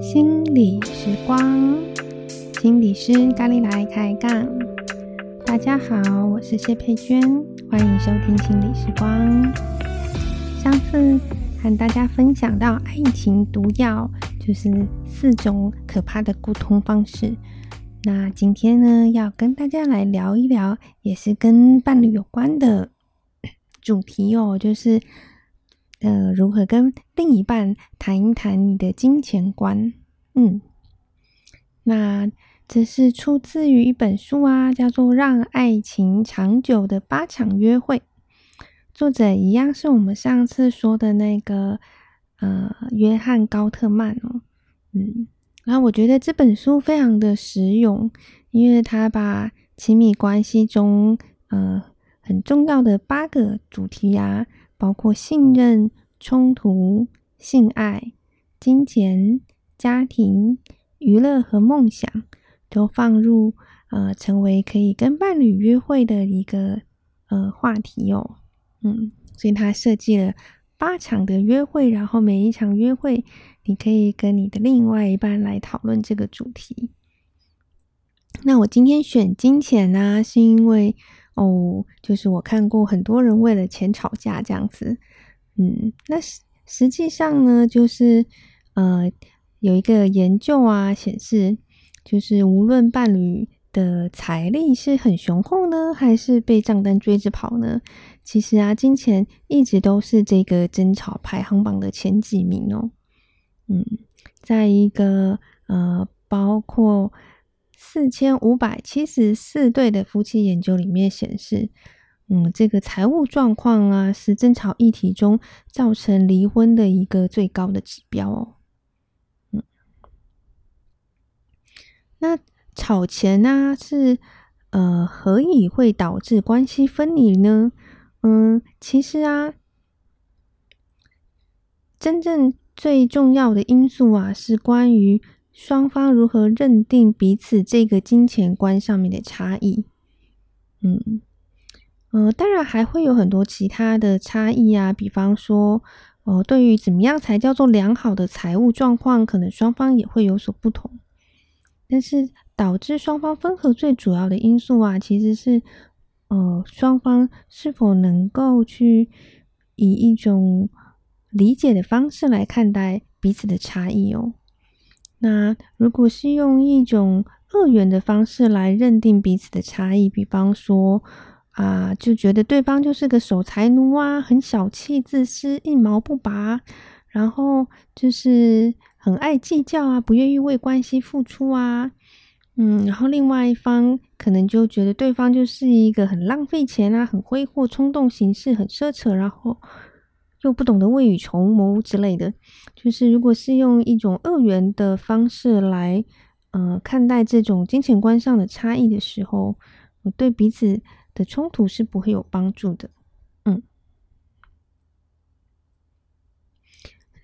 心理时光，心理师咖喱来开杠。大家好，我是谢佩娟，欢迎收听心理时光。上次和大家分享到爱情毒药，就是四种可怕的沟通方式。那今天呢，要跟大家来聊一聊，也是跟伴侣有关的 主题哦，就是呃，如何跟另一半谈一谈你的金钱观。嗯，那这是出自于一本书啊，叫做《让爱情长久的八场约会》，作者一样是我们上次说的那个呃约翰高特曼哦，嗯，然后我觉得这本书非常的实用，因为他把亲密关系中呃很重要的八个主题啊，包括信任、冲突、性爱、金钱。家庭、娱乐和梦想都放入呃，成为可以跟伴侣约会的一个呃话题哦。嗯，所以他设计了八场的约会，然后每一场约会，你可以跟你的另外一半来讨论这个主题。那我今天选金钱呢、是因为哦，就是我看过很多人为了钱吵架这样子。嗯，那实实际上呢，就是呃。有一个研究啊，显示就是无论伴侣的财力是很雄厚呢，还是被账单追着跑呢，其实啊，金钱一直都是这个争吵排行榜的前几名哦。嗯，在一个呃，包括四千五百七十四对的夫妻研究里面显示，嗯，这个财务状况啊，是争吵议题中造成离婚的一个最高的指标哦。嗯那吵钱呢，是呃，何以会导致关系分离呢？嗯，其实啊，真正最重要的因素啊，是关于双方如何认定彼此这个金钱观上面的差异。嗯，呃，当然还会有很多其他的差异啊，比方说，呃，对于怎么样才叫做良好的财务状况，可能双方也会有所不同。但是导致双方分合最主要的因素啊，其实是呃双方是否能够去以一种理解的方式来看待彼此的差异哦。那如果是用一种二元的方式来认定彼此的差异，比方说啊，就觉得对方就是个守财奴啊，很小气、自私、一毛不拔，然后就是。很爱计较啊，不愿意为关系付出啊，嗯，然后另外一方可能就觉得对方就是一个很浪费钱啊，很挥霍、冲动行事、很奢侈，然后又不懂得未雨绸缪之类的。就是如果是用一种二元的方式来，呃，看待这种金钱观上的差异的时候，对彼此的冲突是不会有帮助的。嗯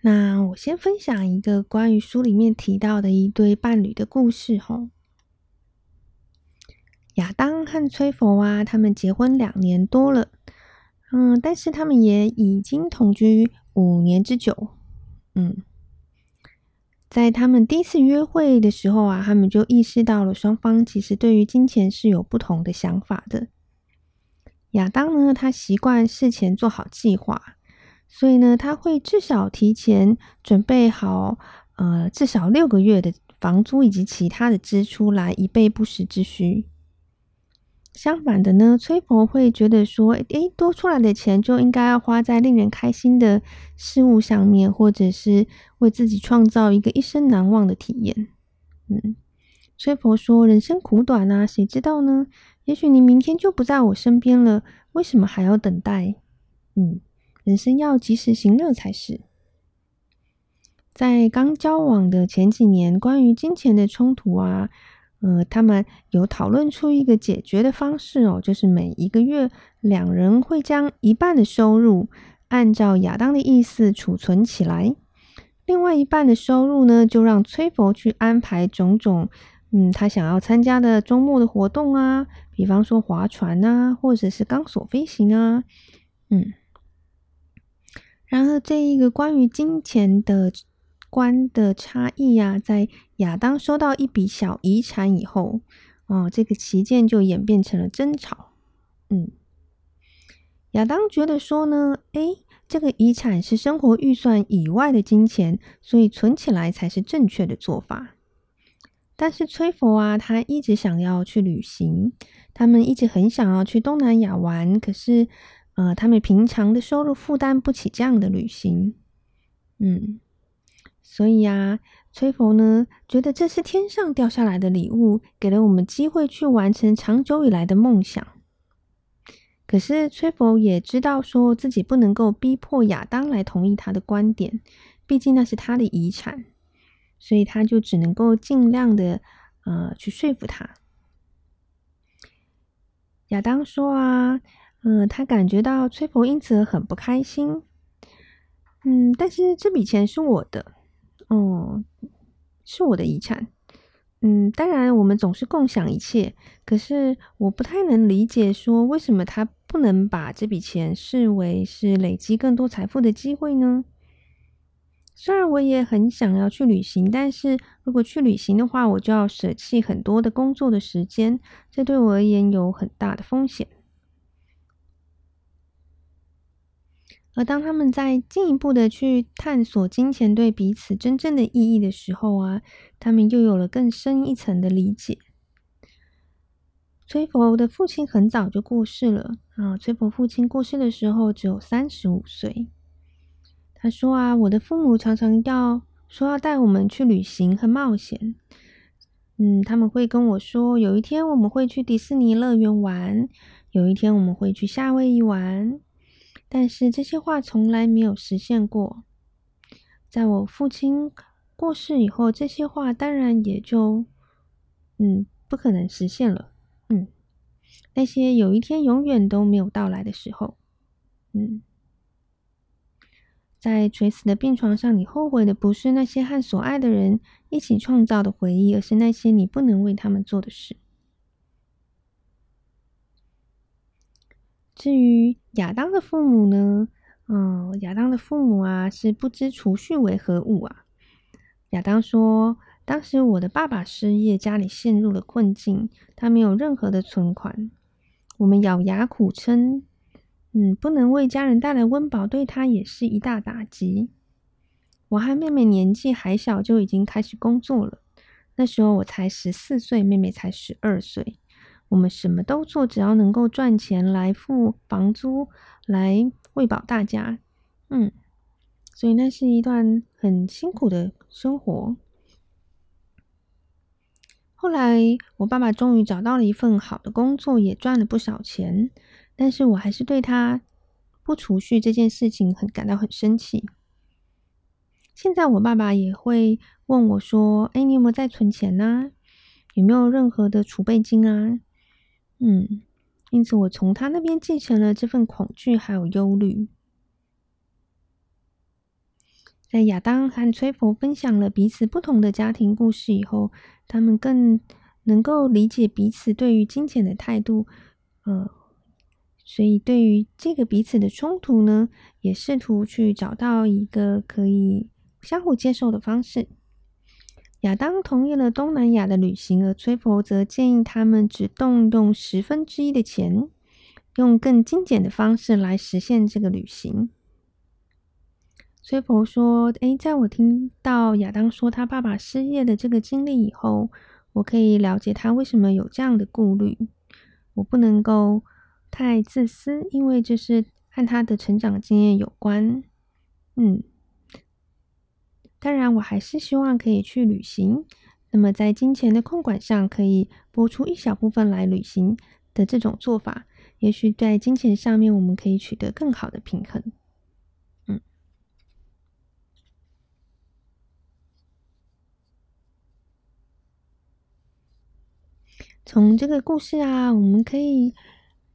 那我先分享一个关于书里面提到的一对伴侣的故事吼。亚当和崔佛啊，他们结婚两年多了，嗯，但是他们也已经同居五年之久，嗯，在他们第一次约会的时候啊，他们就意识到了双方其实对于金钱是有不同的想法的。亚当呢，他习惯事前做好计划。所以呢，他会至少提前准备好，呃，至少六个月的房租以及其他的支出来以备不时之需。相反的呢，崔婆会觉得说，诶，多出来的钱就应该要花在令人开心的事物上面，或者是为自己创造一个一生难忘的体验。嗯，崔婆说，人生苦短啊，谁知道呢？也许你明天就不在我身边了，为什么还要等待？嗯。人生要及时行乐才是。在刚交往的前几年，关于金钱的冲突啊，呃，他们有讨论出一个解决的方式哦，就是每一个月两人会将一半的收入按照亚当的意思储存起来，另外一半的收入呢，就让崔佛去安排种种嗯，他想要参加的周末的活动啊，比方说划船啊，或者是钢索飞行啊，嗯。然后，这一个关于金钱的观的差异呀、在亚当收到一笔小遗产以后，哦，这个旗舰就演变成了争吵。嗯，亚当觉得说呢，诶，这个遗产是生活预算以外的金钱，所以存起来才是正确的做法。但是崔佛啊，他一直想要去旅行，他们一直很想要去东南亚玩，可是，呃，他们平常的收入负担不起这样的旅行。嗯，所以啊，崔佛呢，觉得这是天上掉下来的礼物，给了我们机会去完成长久以来的梦想。可是崔佛也知道，说自己不能够逼迫亚当来同意他的观点，毕竟那是他的遗产，所以他就只能够尽量的呃去说服他。亚当说啊，嗯、呃，他感觉到崔佛因此很不开心。嗯，但是这笔钱是我的，哦、是我的遗产。嗯，当然我们总是共享一切，可是我不太能理解，说为什么他。不能把这笔钱视为是累积更多财富的机会呢？虽然我也很想要去旅行，但是如果去旅行的话，我就要舍弃很多的工作的时间，这对我而言有很大的风险。而当他们在进一步的去探索金钱对彼此真正的意义的时候啊，他们又有了更深一层的理解。崔佛的父亲很早就过世了啊！崔佛父亲过世的时候只有三十五岁。他说啊，我的父母常常要说要带我们去旅行和冒险。嗯，他们会跟我说，有一天我们会去迪士尼乐园玩，有一天我们会去夏威夷玩。但是这些话从来没有实现过。在我父亲过世以后，这些话当然也就嗯不可能实现了。嗯，那些有一天永远都没有到来的时候，嗯，在垂死的病床上，你后悔的不是那些和所爱的人一起创造的回忆，而是那些你不能为他们做的事。至于亚当的父母呢？嗯，亚当的父母啊，是不知储蓄为何物啊。亚当说。当时我的爸爸失业，家里陷入了困境，他没有任何的存款。我们咬牙苦撑，嗯，不能为家人带来温饱，对他也是一大打击。我和妹妹年纪还小，就已经开始工作了。那时候我才十四岁，妹妹才十二岁。我们什么都做，只要能够赚钱来付房租，来喂饱大家。嗯，所以那是一段很辛苦的生活。后来，我爸爸终于找到了一份好的工作，也赚了不少钱。但是我还是对他不储蓄这件事情很感到很生气。现在我爸爸也会问我说：“哎，你有没有在存钱呢？有没有任何的储备金啊？”嗯，因此我从他那边继承了这份恐惧还有忧虑。在亚当和崔佛分享了彼此不同的家庭故事以后，他们更能够理解彼此对于金钱的态度，呃，所以对于这个彼此的冲突呢，也试图去找到一个可以相互接受的方式。亚当同意了东南亚的旅行，而崔佛则建议他们只动用十分之一的钱，用更精简的方式来实现这个旅行。崔佛说：“诶，在我听到亚当说他爸爸失业的这个经历以后，我可以了解他为什么有这样的顾虑。我不能够太自私，因为这是和他的成长经验有关。嗯，当然，我还是希望可以去旅行。那么，在金钱的控管上，可以拨出一小部分来旅行的这种做法，也许在金钱上面，我们可以取得更好的平衡。”从这个故事啊，我们可以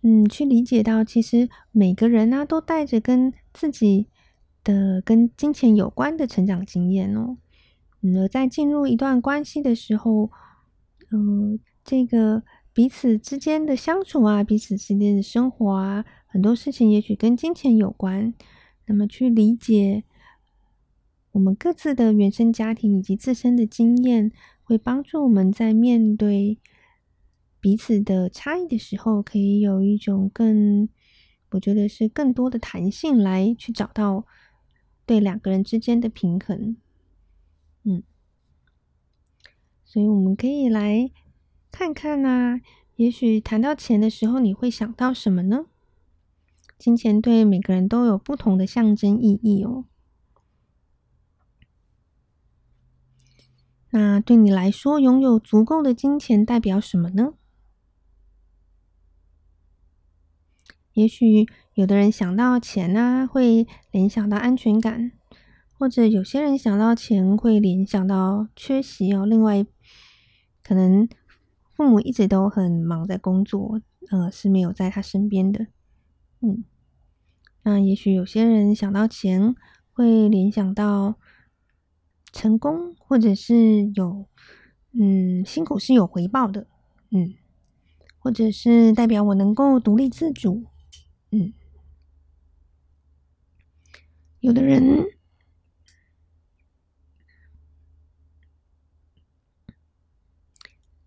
嗯去理解到，其实每个人呢、啊、都带着跟自己的跟金钱有关的成长经验哦。而在进入一段关系的时候，嗯，这个彼此之间的相处啊，彼此之间的生活啊，很多事情也许跟金钱有关。那么去理解我们各自的原生家庭以及自身的经验，会帮助我们在面对彼此的差异的时候，可以有一种更，我觉得是更多的弹性来去找到对两个人之间的平衡。嗯，所以我们可以来看看呐、也许谈到钱的时候，你会想到什么呢？金钱对每个人都有不同的象征意义哦。那对你来说，拥有足够的金钱代表什么呢？也许有的人想到钱啊，会联想到安全感；或者有些人想到钱会联想到缺席哦。另外，可能父母一直都很忙在工作，呃，是没有在他身边的。嗯，那也许有些人想到钱会联想到。成功，或者是有，嗯，辛苦是有回报的，嗯，或者是代表我能够独立自主，嗯，有的人，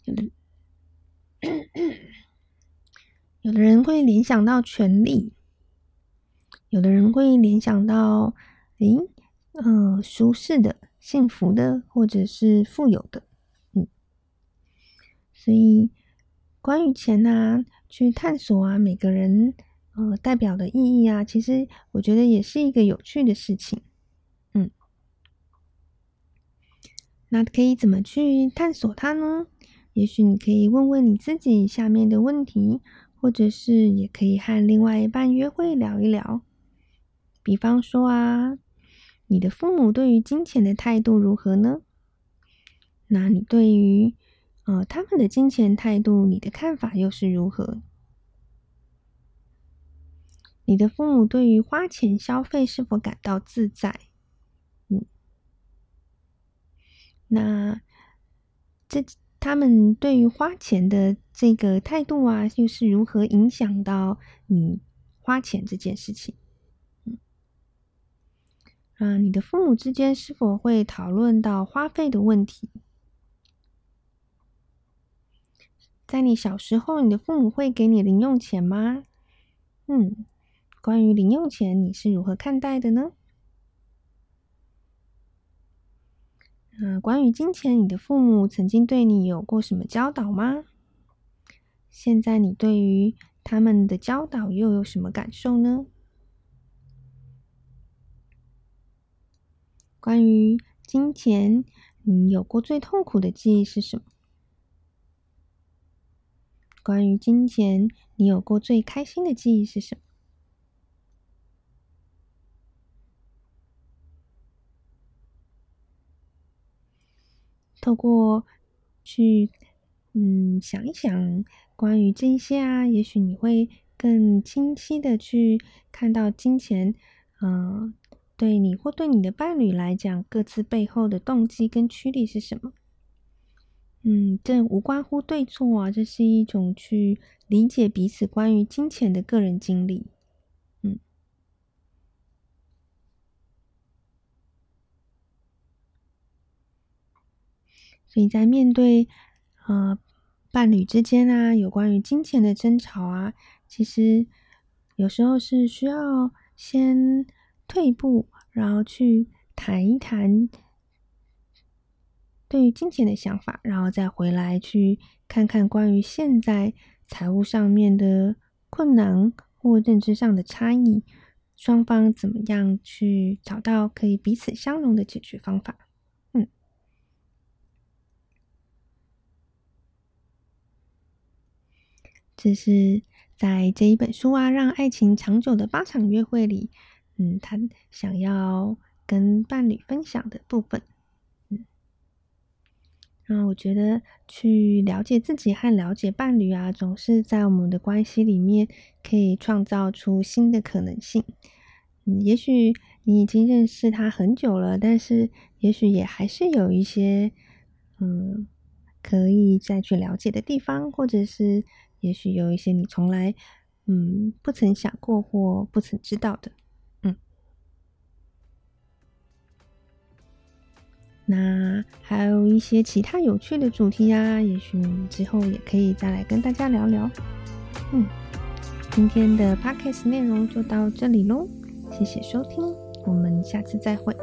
有的，有的人会联想到权力，有的人会联想到，诶，嗯、呃，舒适的。幸福的，或者是富有的，嗯，所以关于钱啊，去探索啊，每个人呃代表的意义啊，其实我觉得也是一个有趣的事情，嗯，那可以怎么去探索它呢？也许你可以问问你自己下面的问题，或者是也可以和另外一半约会聊一聊，比方说啊。你的父母对于金钱的态度如何呢？那你对于呃他们的金钱态度，你的看法又是如何？你的父母对于花钱消费是否感到自在？嗯，那这他们对于花钱的这个态度啊，又是如何影响到你花钱这件事情？嗯啊，你的父母之间是否会讨论到花费的问题？在你小时候，你的父母会给你零用钱吗？嗯，关于零用钱，你是如何看待的呢？那，关于金钱，你的父母曾经对你有过什么教导吗？现在你对于他们的教导又有什么感受呢？关于金钱，你有过最痛苦的记忆是什么？关于金钱，你有过最开心的记忆是什么？透过去嗯想一想关于这些啊，也许你会更清晰的去看到金钱，嗯。对你或对你的伴侣来讲，各自背后的动机跟驱力是什么？嗯，这无关乎对错啊，这是一种去理解彼此关于金钱的个人经历。所以在面对呃伴侣之间啊，有关于金钱的争吵啊，其实有时候是需要先。退一步，然后去谈一谈对于金钱的想法，然后再回来去看看关于现在财务上面的困难或认知上的差异，双方怎么样去找到可以彼此相容的解决方法。嗯，这是在这一本书啊，《让爱情长久的八场约会》里。嗯，他想要跟伴侣分享的部分，嗯，那我觉得去了解自己和了解伴侣啊，总是在我们的关系里面可以创造出新的可能性。嗯，也许你已经认识他很久了，但是也许也还是有一些嗯可以再去了解的地方，或者是也许有一些你从来嗯不曾想过或不曾知道的。嗯，那还有一些其他有趣的主题啊，也许之后也可以再来跟大家聊聊。嗯，今天的 podcast 内容就到这里喽，谢谢收听，我们下次再会。